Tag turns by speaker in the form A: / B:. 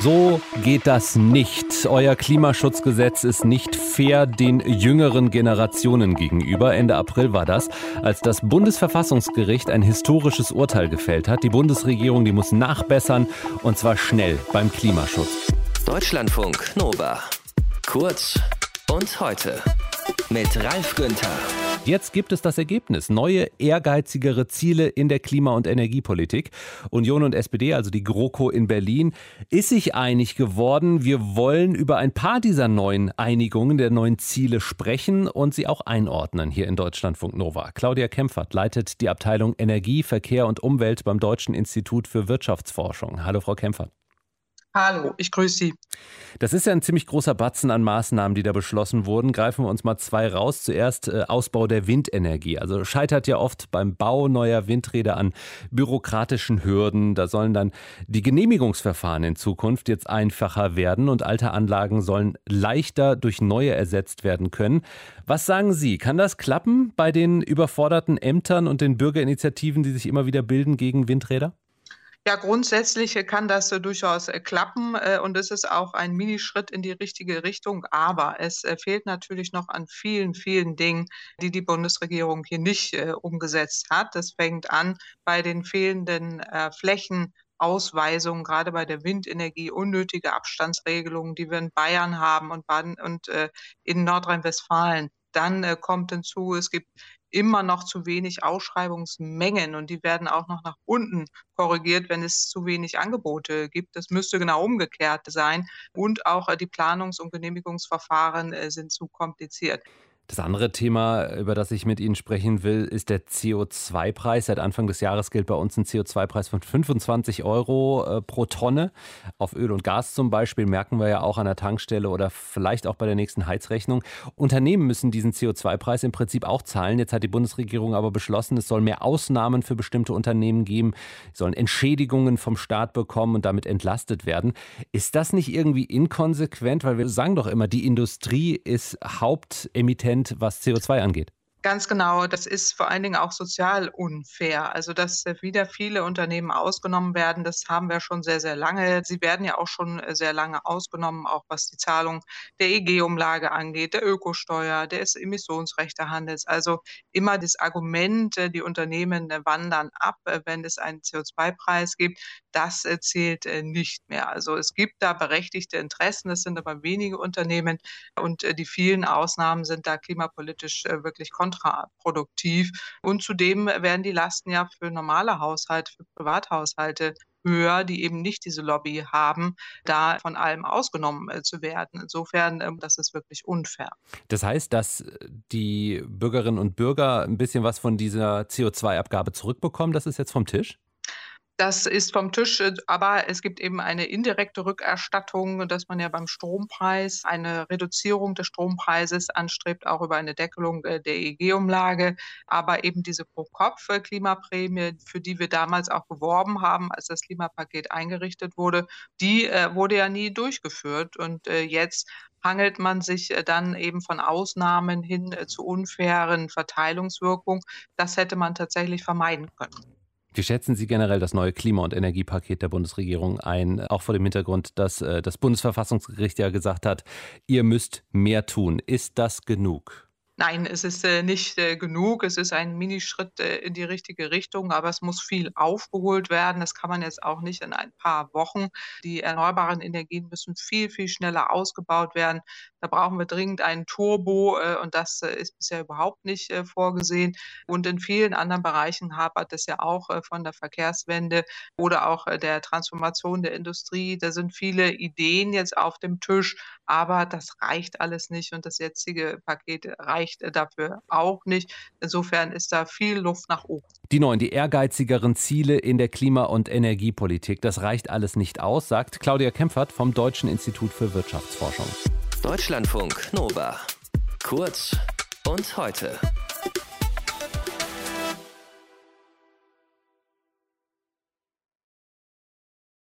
A: So geht das nicht. Euer Klimaschutzgesetz ist nicht fair den jüngeren Generationen gegenüber. Ende April war das, als das Bundesverfassungsgericht ein historisches Urteil gefällt hat. Die Bundesregierung, die muss nachbessern und zwar schnell beim Klimaschutz.
B: Deutschlandfunk Nova. Kurz und heute mit Ralf Günther.
A: Jetzt gibt es das Ergebnis. Neue, ehrgeizigere Ziele in der Klima- und Energiepolitik. Union und SPD, also die GroKo in Berlin, ist sich einig geworden. Wir wollen über ein paar dieser neuen Einigungen, der neuen Ziele sprechen und sie auch einordnen hier in Deutschlandfunk Nova. Claudia Kempfert leitet die Abteilung Energie, Verkehr und Umwelt beim Deutschen Institut für Wirtschaftsforschung. Hallo, Frau Kempfert.
C: Hallo, ich grüße Sie.
A: Das ist ja ein ziemlich großer Batzen an Maßnahmen, die da beschlossen wurden. Greifen wir uns mal zwei raus. Zuerst äh, Ausbau der Windenergie. Also scheitert ja oft beim Bau neuer Windräder an bürokratischen Hürden. Da sollen dann die Genehmigungsverfahren in Zukunft jetzt einfacher werden und alte Anlagen sollen leichter durch neue ersetzt werden können. Was sagen Sie? Kann das klappen bei den überforderten Ämtern und den Bürgerinitiativen, die sich immer wieder bilden gegen Windräder?
C: Ja, grundsätzlich kann das äh, durchaus äh, klappen äh, und es ist auch ein Minischritt in die richtige Richtung. Aber es äh, fehlt natürlich noch an vielen, vielen Dingen, die die Bundesregierung hier nicht äh, umgesetzt hat. Das fängt an bei den fehlenden äh, Flächen. Ausweisungen, gerade bei der Windenergie, unnötige Abstandsregelungen, die wir in Bayern haben und, Baden und äh, in Nordrhein-Westfalen. Dann äh, kommt hinzu, es gibt immer noch zu wenig Ausschreibungsmengen und die werden auch noch nach unten korrigiert, wenn es zu wenig Angebote gibt. Das müsste genau umgekehrt sein. Und auch äh, die Planungs- und Genehmigungsverfahren äh, sind zu kompliziert.
A: Das andere Thema, über das ich mit Ihnen sprechen will, ist der CO2-Preis. Seit Anfang des Jahres gilt bei uns ein CO2-Preis von 25 Euro äh, pro Tonne. Auf Öl und Gas zum Beispiel merken wir ja auch an der Tankstelle oder vielleicht auch bei der nächsten Heizrechnung. Unternehmen müssen diesen CO2-Preis im Prinzip auch zahlen. Jetzt hat die Bundesregierung aber beschlossen, es soll mehr Ausnahmen für bestimmte Unternehmen geben. Sie sollen Entschädigungen vom Staat bekommen und damit entlastet werden. Ist das nicht irgendwie inkonsequent? Weil wir sagen doch immer, die Industrie ist Hauptemittent Prozent, was CO2 angeht.
C: Ganz genau. Das ist vor allen Dingen auch sozial unfair. Also, dass äh, wieder viele Unternehmen ausgenommen werden, das haben wir schon sehr, sehr lange. Sie werden ja auch schon äh, sehr lange ausgenommen, auch was die Zahlung der EG-Umlage angeht, der Ökosteuer, des Emissionsrechtehandels. Also immer das Argument, äh, die Unternehmen wandern ab, wenn es einen CO2-Preis gibt, das zählt nicht mehr. Also es gibt da berechtigte Interessen, das sind aber wenige Unternehmen und die vielen Ausnahmen sind da klimapolitisch wirklich kontraproduktiv kontraproduktiv. Und zudem werden die Lasten ja für normale Haushalte, für Privathaushalte höher, die eben nicht diese Lobby haben, da von allem ausgenommen äh, zu werden. Insofern, ähm, das ist wirklich unfair.
A: Das heißt, dass äh, die Bürgerinnen und Bürger ein bisschen was von dieser CO2-Abgabe zurückbekommen, das ist jetzt vom Tisch?
C: Das ist vom Tisch, äh, aber es gibt eben eine indirekte Rückerstattung, dass man ja beim Strompreis eine Reduzierung des Strompreises anstrebt, auch über eine Deckelung äh, der EEG-Umlage. Aber eben diese Pro-Kopf-Klimaprämie, für die wir damals auch geworben haben, als das Klimapaket eingerichtet wurde, die äh, wurde ja nie durchgeführt. Und jetzt hangelt man sich dann eben von Ausnahmen hin zu unfairen Verteilungswirkungen. Das hätte man tatsächlich vermeiden können.
A: Wie schätzen Sie generell das neue Klima- und Energiepaket der Bundesregierung ein, auch vor dem Hintergrund, dass äh, das Bundesverfassungsgericht ja gesagt hat, ihr müsst mehr tun. Ist das genug?
C: Nein, es ist äh, nicht äh, genug. Es ist ein Minischritt äh, in die richtige Richtung, aber es muss viel aufgeholt werden. Das kann man jetzt auch nicht in ein paar Wochen. Die erneuerbaren Energien müssen viel, viel schneller ausgebaut werden. Da brauchen wir dringend einen Turbo äh, und das äh, ist bisher überhaupt nicht äh, vorgesehen. Und in vielen anderen Bereichen hapert es ja auch von der Verkehrswende oder auch der Transformation der Industrie. Da sind viele Ideen jetzt auf dem Tisch, aber das reicht alles nicht und das jetzige Paket reicht reicht äh, dafür auch nicht. Insofern ist da viel Luft nach oben.
A: Die neuen, die ehrgeizigeren Ziele in der Klima- und Energiepolitik, das reicht alles nicht aus, sagt Claudia Kempfert vom Deutschen Institut für Wirtschaftsforschung.
B: Deutschlandfunk Nova. Kurz und heute.